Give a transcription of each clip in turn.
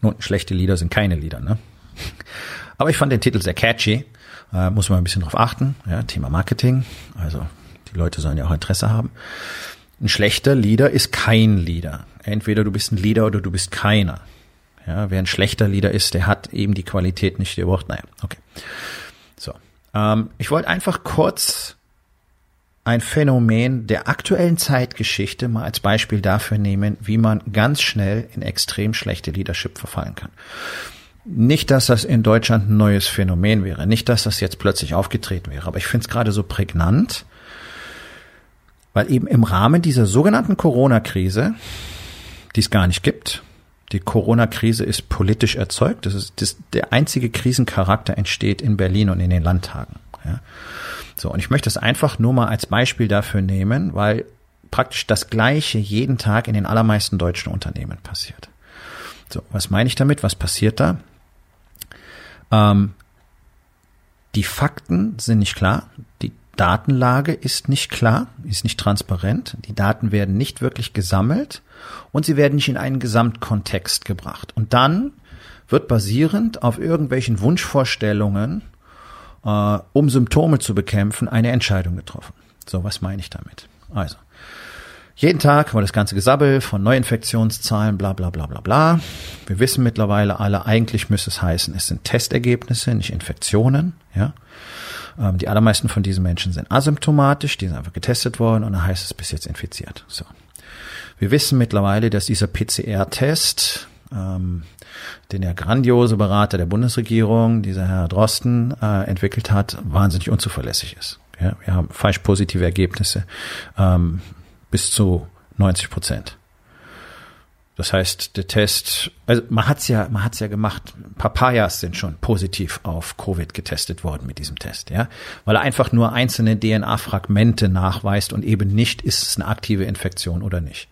Nun, schlechte Lieder sind keine Lieder, ne? Aber ich fand den Titel sehr catchy. Äh, muss man ein bisschen drauf achten. Ja, Thema Marketing. Also die Leute sollen ja auch Interesse haben. Ein schlechter Lieder ist kein Lieder. Entweder du bist ein Lieder oder du bist keiner. Ja, wer ein schlechter Lieder ist, der hat eben die Qualität nicht, Wort. Naja, okay. So. Ähm, ich wollte einfach kurz ein Phänomen der aktuellen Zeitgeschichte mal als Beispiel dafür nehmen, wie man ganz schnell in extrem schlechte Leadership verfallen kann. Nicht, dass das in Deutschland ein neues Phänomen wäre, nicht, dass das jetzt plötzlich aufgetreten wäre, aber ich finde es gerade so prägnant, weil eben im Rahmen dieser sogenannten Corona-Krise, die es gar nicht gibt, die Corona-Krise ist politisch erzeugt, das ist das, der einzige Krisencharakter entsteht in Berlin und in den Landtagen. Ja. So, und ich möchte es einfach nur mal als Beispiel dafür nehmen, weil praktisch das Gleiche jeden Tag in den allermeisten deutschen Unternehmen passiert. So, was meine ich damit? Was passiert da? Ähm, die Fakten sind nicht klar, die Datenlage ist nicht klar, ist nicht transparent, die Daten werden nicht wirklich gesammelt und sie werden nicht in einen Gesamtkontext gebracht. Und dann wird basierend auf irgendwelchen Wunschvorstellungen äh, um Symptome zu bekämpfen, eine Entscheidung getroffen. So, was meine ich damit? Also, jeden Tag war das ganze Gesabbel von Neuinfektionszahlen, bla bla bla bla bla. Wir wissen mittlerweile alle, eigentlich müsste es heißen, es sind Testergebnisse, nicht Infektionen. Ja, ähm, Die allermeisten von diesen Menschen sind asymptomatisch, die sind einfach getestet worden und dann heißt es bis jetzt infiziert. So. Wir wissen mittlerweile, dass dieser PCR-Test ähm, den der grandiose Berater der Bundesregierung, dieser Herr Drosten, äh, entwickelt hat, wahnsinnig unzuverlässig ist. Ja, wir haben falsch positive Ergebnisse ähm, bis zu 90 Prozent. Das heißt, der Test, also man hat's ja, man hat's ja gemacht. Papayas sind schon positiv auf Covid getestet worden mit diesem Test, ja, weil er einfach nur einzelne DNA-Fragmente nachweist und eben nicht, ist es eine aktive Infektion oder nicht.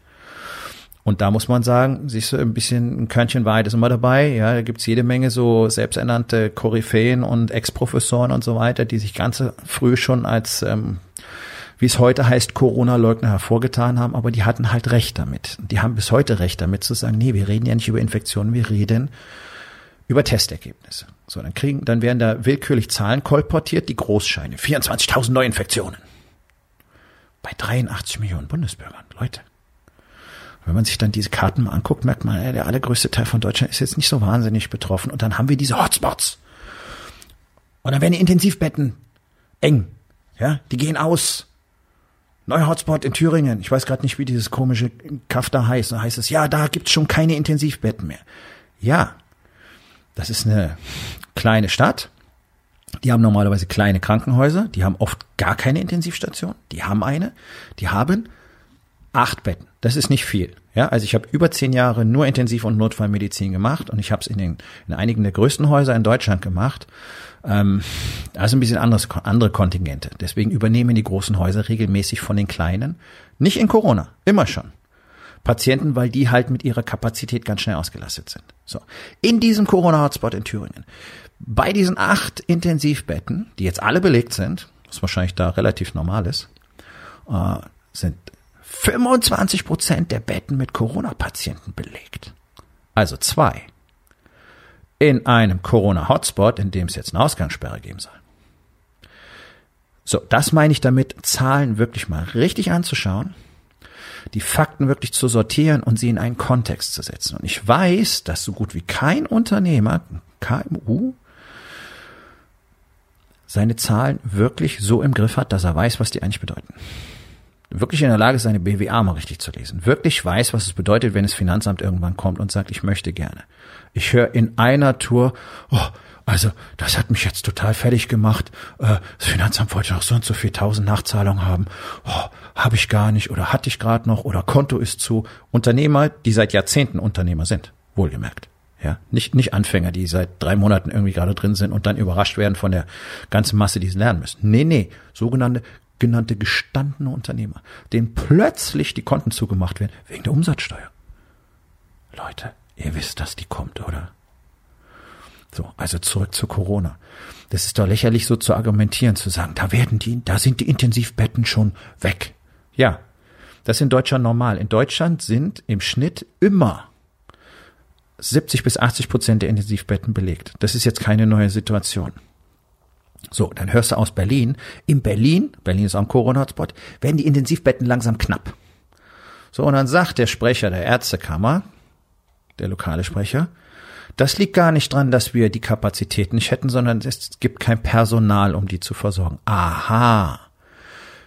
Und da muss man sagen, siehst du, ein bisschen ein Körnchen Wahrheit ist immer dabei. Ja, da gibt's jede Menge so selbsternannte Koryphäen und Ex-Professoren und so weiter, die sich ganz früh schon als, ähm, wie es heute heißt, Corona-Leugner hervorgetan haben, aber die hatten halt recht damit. Die haben bis heute recht damit zu sagen, nee, wir reden ja nicht über Infektionen, wir reden über Testergebnisse. So, dann kriegen, dann werden da willkürlich Zahlen kolportiert, die Großscheine. 24.000 Neuinfektionen. Bei 83 Millionen Bundesbürgern. Leute. Wenn man sich dann diese Karten mal anguckt, merkt man, der allergrößte Teil von Deutschland ist jetzt nicht so wahnsinnig betroffen. Und dann haben wir diese Hotspots. Und dann werden die Intensivbetten eng. Ja, die gehen aus. Neuer Hotspot in Thüringen. Ich weiß gerade nicht, wie dieses komische Kaff da heißt. Da heißt es, ja, da gibt's schon keine Intensivbetten mehr. Ja, das ist eine kleine Stadt. Die haben normalerweise kleine Krankenhäuser. Die haben oft gar keine Intensivstation. Die haben eine. Die haben acht Betten. Das ist nicht viel. Ja, also ich habe über zehn Jahre nur Intensiv- und Notfallmedizin gemacht und ich habe es in, in einigen der größten Häuser in Deutschland gemacht. Ähm, also ein bisschen anderes, andere Kontingente. Deswegen übernehmen die großen Häuser regelmäßig von den kleinen. Nicht in Corona, immer schon. Patienten, weil die halt mit ihrer Kapazität ganz schnell ausgelastet sind. So. In diesem Corona-Hotspot in Thüringen. Bei diesen acht Intensivbetten, die jetzt alle belegt sind, was wahrscheinlich da relativ normal ist, äh, sind 25 Prozent der Betten mit Corona-Patienten belegt. Also zwei. In einem Corona-Hotspot, in dem es jetzt eine Ausgangssperre geben soll. So, das meine ich damit, Zahlen wirklich mal richtig anzuschauen, die Fakten wirklich zu sortieren und sie in einen Kontext zu setzen. Und ich weiß, dass so gut wie kein Unternehmer, KMU, seine Zahlen wirklich so im Griff hat, dass er weiß, was die eigentlich bedeuten wirklich in der Lage ist, seine BWA mal richtig zu lesen, wirklich weiß, was es bedeutet, wenn das Finanzamt irgendwann kommt und sagt, ich möchte gerne. Ich höre in einer Tour, oh, also das hat mich jetzt total fertig gemacht. Äh, das Finanzamt wollte noch so und so viel tausend Nachzahlungen haben. Oh, habe ich gar nicht oder hatte ich gerade noch oder Konto ist zu. Unternehmer, die seit Jahrzehnten Unternehmer sind, wohlgemerkt. Ja, nicht, nicht Anfänger, die seit drei Monaten irgendwie gerade drin sind und dann überrascht werden von der ganzen Masse, die sie lernen müssen. Nee, nee, sogenannte genannte gestandene Unternehmer, denen plötzlich die Konten zugemacht werden wegen der Umsatzsteuer. Leute, ihr wisst, dass die kommt, oder? So, also zurück zu Corona. Das ist doch lächerlich so zu argumentieren, zu sagen, da werden die, da sind die Intensivbetten schon weg. Ja, das ist in Deutschland normal. In Deutschland sind im Schnitt immer 70 bis 80 Prozent der Intensivbetten belegt. Das ist jetzt keine neue Situation. So, dann hörst du aus Berlin. In Berlin, Berlin ist auch ein Corona-Hotspot, werden die Intensivbetten langsam knapp. So, und dann sagt der Sprecher der Ärztekammer, der lokale Sprecher, das liegt gar nicht dran, dass wir die Kapazität nicht hätten, sondern es gibt kein Personal, um die zu versorgen. Aha.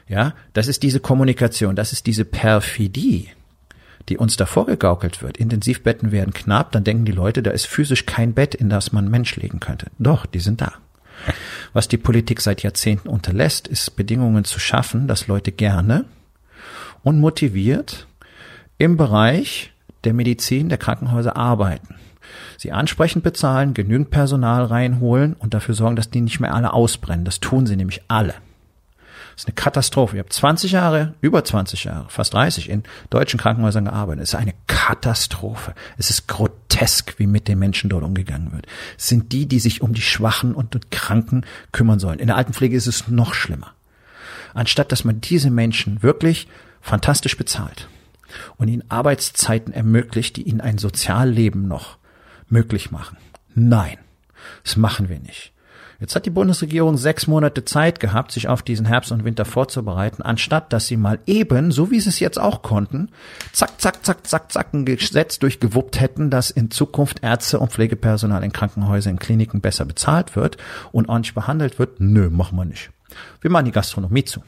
Ja, das ist diese Kommunikation, das ist diese Perfidie, die uns da vorgegaukelt wird. Intensivbetten werden knapp, dann denken die Leute, da ist physisch kein Bett, in das man Mensch legen könnte. Doch, die sind da. Was die Politik seit Jahrzehnten unterlässt, ist Bedingungen zu schaffen, dass Leute gerne und motiviert im Bereich der Medizin, der Krankenhäuser arbeiten. Sie ansprechend bezahlen, genügend Personal reinholen und dafür sorgen, dass die nicht mehr alle ausbrennen. Das tun sie nämlich alle. Ist eine Katastrophe. Ich habe 20 Jahre, über 20 Jahre, fast 30 in deutschen Krankenhäusern gearbeitet. Es ist eine Katastrophe. Es ist grotesk, wie mit den Menschen dort umgegangen wird. Es sind die, die sich um die Schwachen und Kranken kümmern sollen. In der Altenpflege ist es noch schlimmer. Anstatt dass man diese Menschen wirklich fantastisch bezahlt und ihnen Arbeitszeiten ermöglicht, die ihnen ein Sozialleben noch möglich machen. Nein, das machen wir nicht. Jetzt hat die Bundesregierung sechs Monate Zeit gehabt, sich auf diesen Herbst und Winter vorzubereiten, anstatt dass sie mal eben, so wie sie es jetzt auch konnten, zack, zack, zack, zack, zack, ein Gesetz durchgewuppt hätten, dass in Zukunft Ärzte und Pflegepersonal in Krankenhäusern, in Kliniken besser bezahlt wird und ordentlich behandelt wird. Nö, machen wir nicht. Wir machen die Gastronomie zu.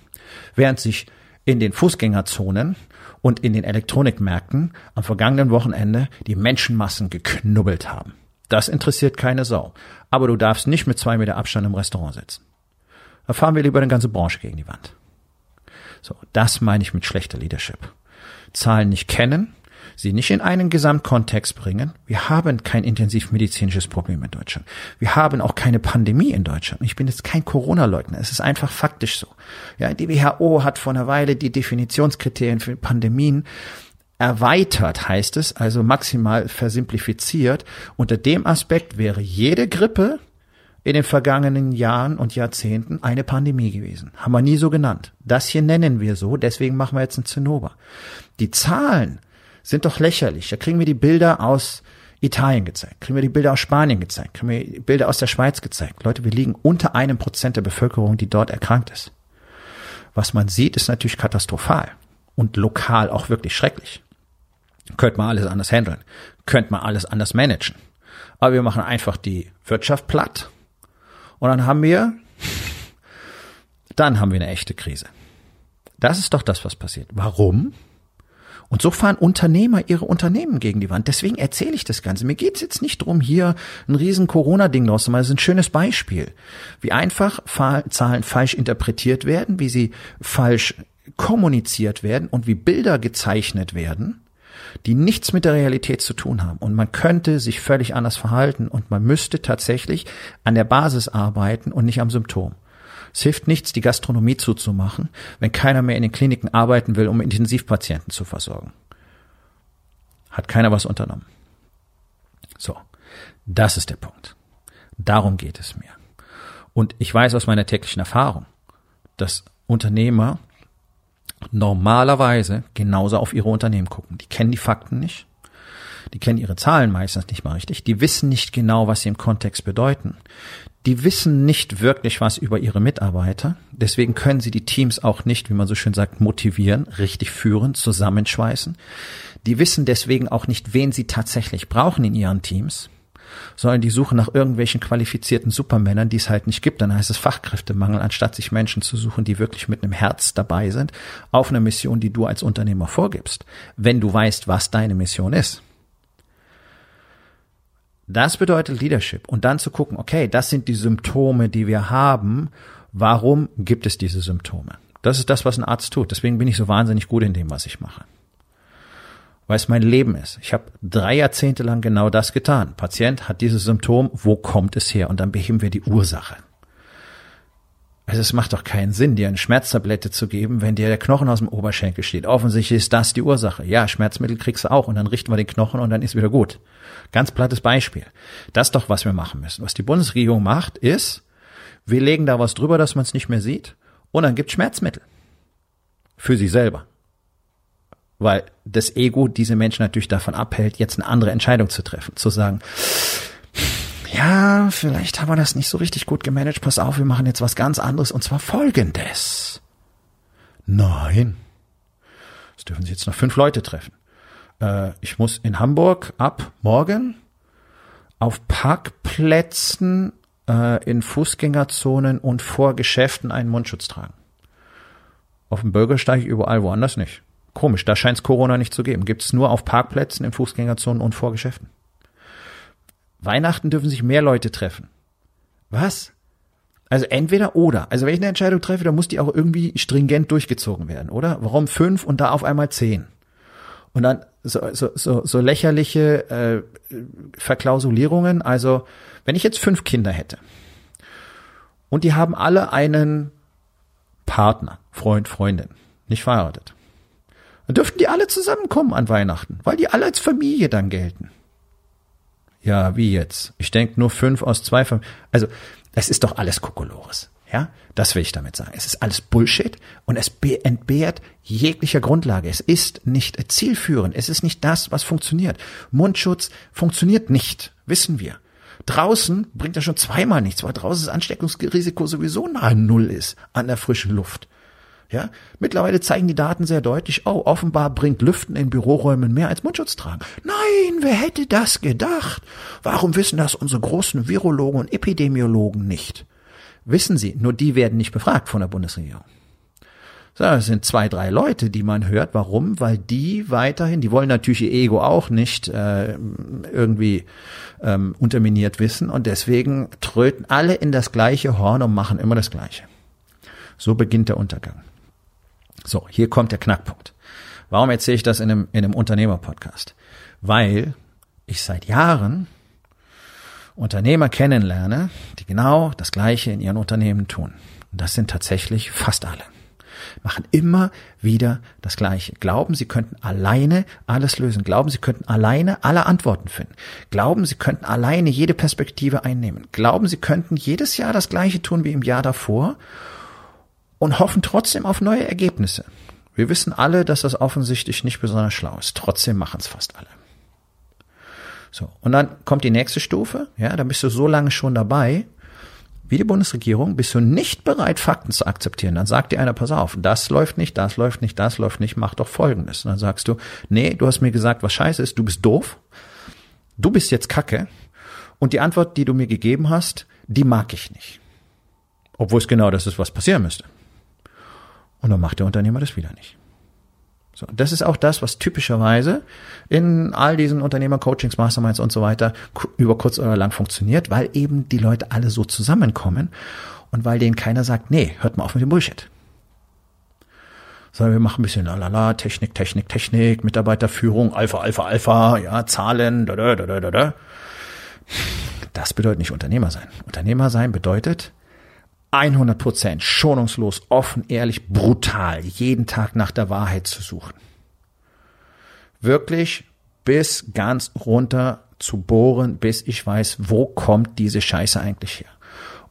Während sich in den Fußgängerzonen und in den Elektronikmärkten am vergangenen Wochenende die Menschenmassen geknubbelt haben. Das interessiert keine Sau. Aber du darfst nicht mit zwei Meter Abstand im Restaurant sitzen. Da fahren wir lieber eine ganze Branche gegen die Wand. So, das meine ich mit schlechter Leadership. Zahlen nicht kennen, sie nicht in einen Gesamtkontext bringen. Wir haben kein intensivmedizinisches Problem in Deutschland. Wir haben auch keine Pandemie in Deutschland. Ich bin jetzt kein Corona-Leugner. Es ist einfach faktisch so. Ja, die WHO hat vor einer Weile die Definitionskriterien für Pandemien erweitert heißt es, also maximal versimplifiziert. Unter dem Aspekt wäre jede Grippe in den vergangenen Jahren und Jahrzehnten eine Pandemie gewesen. Haben wir nie so genannt. Das hier nennen wir so, deswegen machen wir jetzt ein Zinnober. Die Zahlen sind doch lächerlich. Da kriegen wir die Bilder aus Italien gezeigt, kriegen wir die Bilder aus Spanien gezeigt, kriegen wir die Bilder aus der Schweiz gezeigt. Leute, wir liegen unter einem Prozent der Bevölkerung, die dort erkrankt ist. Was man sieht, ist natürlich katastrophal und lokal auch wirklich schrecklich. Könnte man alles anders handeln. Könnte man alles anders managen. Aber wir machen einfach die Wirtschaft platt. Und dann haben wir, dann haben wir eine echte Krise. Das ist doch das, was passiert. Warum? Und so fahren Unternehmer ihre Unternehmen gegen die Wand. Deswegen erzähle ich das Ganze. Mir geht's jetzt nicht drum, hier ein riesen Corona-Ding draus zu machen. Das ist ein schönes Beispiel. Wie einfach Zahlen falsch interpretiert werden, wie sie falsch kommuniziert werden und wie Bilder gezeichnet werden die nichts mit der Realität zu tun haben. Und man könnte sich völlig anders verhalten und man müsste tatsächlich an der Basis arbeiten und nicht am Symptom. Es hilft nichts, die Gastronomie zuzumachen, wenn keiner mehr in den Kliniken arbeiten will, um Intensivpatienten zu versorgen. Hat keiner was unternommen. So, das ist der Punkt. Darum geht es mir. Und ich weiß aus meiner täglichen Erfahrung, dass Unternehmer normalerweise genauso auf ihre Unternehmen gucken. Die kennen die Fakten nicht. Die kennen ihre Zahlen meistens nicht mal richtig. Die wissen nicht genau, was sie im Kontext bedeuten. Die wissen nicht wirklich was über ihre Mitarbeiter. Deswegen können sie die Teams auch nicht, wie man so schön sagt, motivieren, richtig führen, zusammenschweißen. Die wissen deswegen auch nicht, wen sie tatsächlich brauchen in ihren Teams sondern die suchen nach irgendwelchen qualifizierten Supermännern, die es halt nicht gibt. Dann heißt es Fachkräftemangel, anstatt sich Menschen zu suchen, die wirklich mit einem Herz dabei sind, auf einer Mission, die du als Unternehmer vorgibst, wenn du weißt, was deine Mission ist. Das bedeutet Leadership. Und dann zu gucken, okay, das sind die Symptome, die wir haben. Warum gibt es diese Symptome? Das ist das, was ein Arzt tut. Deswegen bin ich so wahnsinnig gut in dem, was ich mache. Weil es mein Leben ist. Ich habe drei Jahrzehnte lang genau das getan. Patient hat dieses Symptom, wo kommt es her? Und dann beheben wir die Ursache. Also es macht doch keinen Sinn, dir eine Schmerztablette zu geben, wenn dir der Knochen aus dem Oberschenkel steht. Offensichtlich ist das die Ursache. Ja, Schmerzmittel kriegst du auch und dann richten wir den Knochen und dann ist wieder gut. Ganz plattes Beispiel. Das ist doch, was wir machen müssen. Was die Bundesregierung macht, ist, wir legen da was drüber, dass man es nicht mehr sieht und dann gibt Schmerzmittel. Für sie selber. Weil das Ego diese Menschen natürlich davon abhält, jetzt eine andere Entscheidung zu treffen. Zu sagen, ja, vielleicht haben wir das nicht so richtig gut gemanagt. Pass auf, wir machen jetzt was ganz anderes und zwar folgendes. Nein. Es dürfen sich jetzt noch fünf Leute treffen. Äh, ich muss in Hamburg ab morgen auf Parkplätzen äh, in Fußgängerzonen und vor Geschäften einen Mundschutz tragen. Auf dem Bürgersteig überall woanders nicht. Komisch, da scheint es Corona nicht zu geben. Gibt es nur auf Parkplätzen, in Fußgängerzonen und vor Geschäften. Weihnachten dürfen sich mehr Leute treffen. Was? Also entweder oder. Also wenn ich eine Entscheidung treffe, dann muss die auch irgendwie stringent durchgezogen werden, oder? Warum fünf und da auf einmal zehn? Und dann so, so, so, so lächerliche äh, Verklausulierungen. Also wenn ich jetzt fünf Kinder hätte und die haben alle einen Partner, Freund, Freundin, nicht verheiratet, dann dürften die alle zusammenkommen an Weihnachten, weil die alle als Familie dann gelten. Ja, wie jetzt? Ich denke nur fünf aus zwei Familien. Also, es ist doch alles Kokolores. Ja, das will ich damit sagen. Es ist alles Bullshit und es entbehrt jeglicher Grundlage. Es ist nicht zielführend. Es ist nicht das, was funktioniert. Mundschutz funktioniert nicht, wissen wir. Draußen bringt er schon zweimal nichts, weil draußen das Ansteckungsrisiko sowieso nahe Null ist an der frischen Luft. Ja, mittlerweile zeigen die Daten sehr deutlich, oh, offenbar bringt Lüften in Büroräumen mehr als Mundschutz tragen. Nein, wer hätte das gedacht? Warum wissen das unsere großen Virologen und Epidemiologen nicht? Wissen sie, nur die werden nicht befragt von der Bundesregierung. So, das sind zwei, drei Leute, die man hört. Warum? Weil die weiterhin, die wollen natürlich ihr Ego auch nicht äh, irgendwie ähm, unterminiert wissen und deswegen tröten alle in das gleiche Horn und machen immer das Gleiche. So beginnt der Untergang. So, hier kommt der Knackpunkt. Warum erzähle ich das in einem, in einem Unternehmer-Podcast? Weil ich seit Jahren Unternehmer kennenlerne, die genau das Gleiche in ihren Unternehmen tun. Und das sind tatsächlich fast alle. Machen immer wieder das Gleiche. Glauben, sie könnten alleine alles lösen. Glauben, sie könnten alleine alle Antworten finden. Glauben, sie könnten alleine jede Perspektive einnehmen. Glauben, sie könnten jedes Jahr das Gleiche tun wie im Jahr davor und hoffen trotzdem auf neue Ergebnisse. Wir wissen alle, dass das offensichtlich nicht besonders schlau ist. Trotzdem machen es fast alle. So. Und dann kommt die nächste Stufe. Ja, dann bist du so lange schon dabei, wie die Bundesregierung, bist du nicht bereit, Fakten zu akzeptieren. Dann sagt dir einer, pass auf, das läuft nicht, das läuft nicht, das läuft nicht, mach doch Folgendes. Und dann sagst du, nee, du hast mir gesagt, was scheiße ist, du bist doof, du bist jetzt Kacke und die Antwort, die du mir gegeben hast, die mag ich nicht. Obwohl es genau das ist, was passieren müsste. Und dann macht der Unternehmer das wieder nicht. So, das ist auch das, was typischerweise in all diesen Unternehmer-Coachings, Masterminds und so weiter über kurz oder lang funktioniert, weil eben die Leute alle so zusammenkommen und weil denen keiner sagt, nee, hört mal auf mit dem Bullshit. Sondern wir machen ein bisschen lalala, Technik, Technik, Technik, Mitarbeiterführung, Alpha, Alpha, Alpha, ja, Zahlen, da, da, da, da, da. Das bedeutet nicht Unternehmer sein. Unternehmer sein bedeutet, 100 Prozent schonungslos, offen, ehrlich, brutal, jeden Tag nach der Wahrheit zu suchen. Wirklich bis ganz runter zu bohren, bis ich weiß, wo kommt diese Scheiße eigentlich her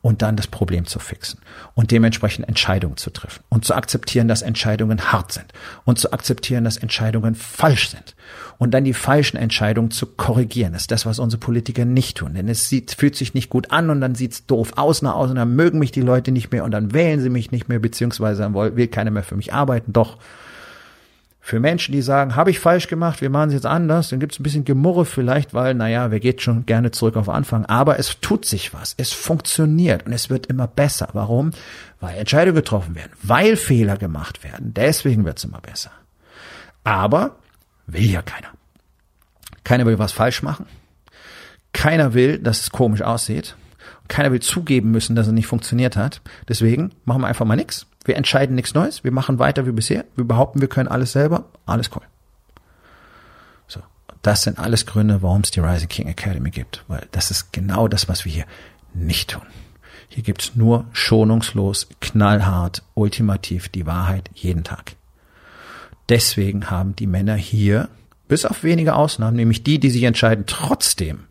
und dann das Problem zu fixen und dementsprechend Entscheidungen zu treffen und zu akzeptieren, dass Entscheidungen hart sind und zu akzeptieren, dass Entscheidungen falsch sind und dann die falschen Entscheidungen zu korrigieren. Das ist das, was unsere Politiker nicht tun, denn es sieht, fühlt sich nicht gut an und dann sieht's doof aus nach außen, dann mögen mich die Leute nicht mehr und dann wählen sie mich nicht mehr, beziehungsweise will keiner mehr für mich arbeiten. Doch für Menschen, die sagen, habe ich falsch gemacht, wir machen es jetzt anders, dann gibt es ein bisschen Gemurre vielleicht, weil, naja, wer geht schon gerne zurück auf Anfang. Aber es tut sich was, es funktioniert und es wird immer besser. Warum? Weil Entscheidungen getroffen werden, weil Fehler gemacht werden. Deswegen wird es immer besser. Aber will ja keiner. Keiner will was falsch machen. Keiner will, dass es komisch aussieht. Keiner will zugeben müssen, dass es nicht funktioniert hat. Deswegen machen wir einfach mal nichts Wir entscheiden nichts Neues. Wir machen weiter wie bisher. Wir behaupten, wir können alles selber. Alles cool. So. Das sind alles Gründe, warum es die Rising King Academy gibt. Weil das ist genau das, was wir hier nicht tun. Hier gibt's nur schonungslos, knallhart, ultimativ die Wahrheit jeden Tag. Deswegen haben die Männer hier, bis auf wenige Ausnahmen, nämlich die, die sich entscheiden, trotzdem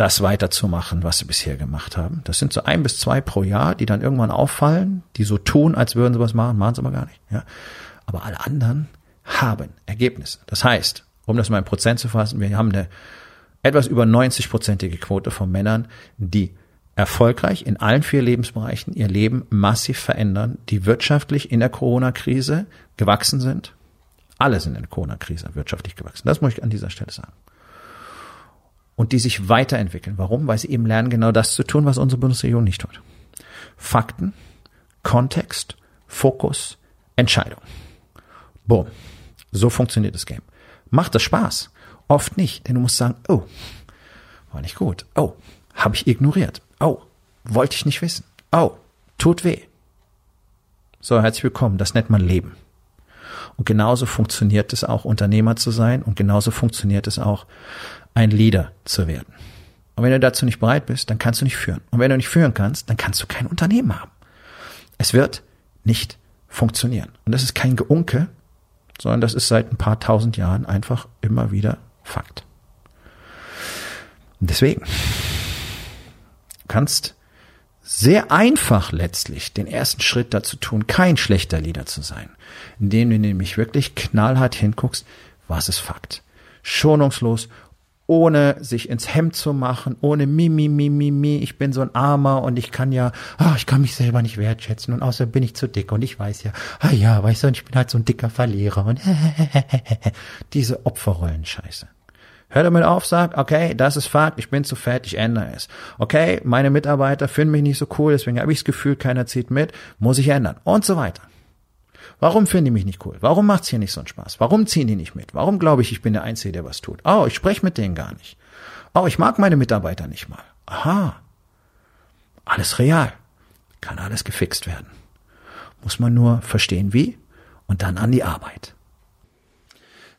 das weiterzumachen, was sie bisher gemacht haben. Das sind so ein bis zwei pro Jahr, die dann irgendwann auffallen, die so tun, als würden sie was machen, machen sie aber gar nicht. Ja. Aber alle anderen haben Ergebnisse. Das heißt, um das mal in Prozent zu fassen, wir haben eine etwas über 90-prozentige Quote von Männern, die erfolgreich in allen vier Lebensbereichen ihr Leben massiv verändern, die wirtschaftlich in der Corona-Krise gewachsen sind. Alle sind in der Corona-Krise wirtschaftlich gewachsen. Das muss ich an dieser Stelle sagen. Und die sich weiterentwickeln. Warum? Weil sie eben lernen, genau das zu tun, was unsere Bundesregierung nicht tut. Fakten, Kontext, Fokus, Entscheidung. Boom. So funktioniert das Game. Macht das Spaß? Oft nicht, denn du musst sagen, oh, war nicht gut. Oh, habe ich ignoriert. Oh, wollte ich nicht wissen. Oh, tut weh. So, herzlich willkommen. Das nennt man Leben. Und genauso funktioniert es auch, Unternehmer zu sein und genauso funktioniert es auch, ein Leader zu werden. Und wenn du dazu nicht bereit bist, dann kannst du nicht führen. Und wenn du nicht führen kannst, dann kannst du kein Unternehmen haben. Es wird nicht funktionieren. Und das ist kein Geunke, sondern das ist seit ein paar tausend Jahren einfach immer wieder Fakt. Und deswegen, kannst sehr einfach letztlich den ersten Schritt dazu tun, kein schlechter Leader zu sein, indem du nämlich wirklich knallhart hinguckst, was ist Fakt. Schonungslos, ohne sich ins Hemd zu machen, ohne mi, mi, mi, mi, mi, ich bin so ein Armer und ich kann ja, ah, ich kann mich selber nicht wertschätzen und außerdem bin ich zu dick und ich weiß ja, ah ja, weißt du, ich bin halt so ein dicker Verlierer und diese Opferrollen-Scheiße. Hör damit auf, sag, okay, das ist Fakt, ich bin zu fett, ich ändere es. Okay, meine Mitarbeiter finden mich nicht so cool, deswegen habe ich das Gefühl, keiner zieht mit, muss ich ändern und so weiter. Warum finden die mich nicht cool? Warum macht's hier nicht so einen Spaß? Warum ziehen die nicht mit? Warum glaube ich, ich bin der Einzige, der was tut? Oh, ich spreche mit denen gar nicht. Oh, ich mag meine Mitarbeiter nicht mal. Aha. Alles real. Kann alles gefixt werden. Muss man nur verstehen, wie und dann an die Arbeit.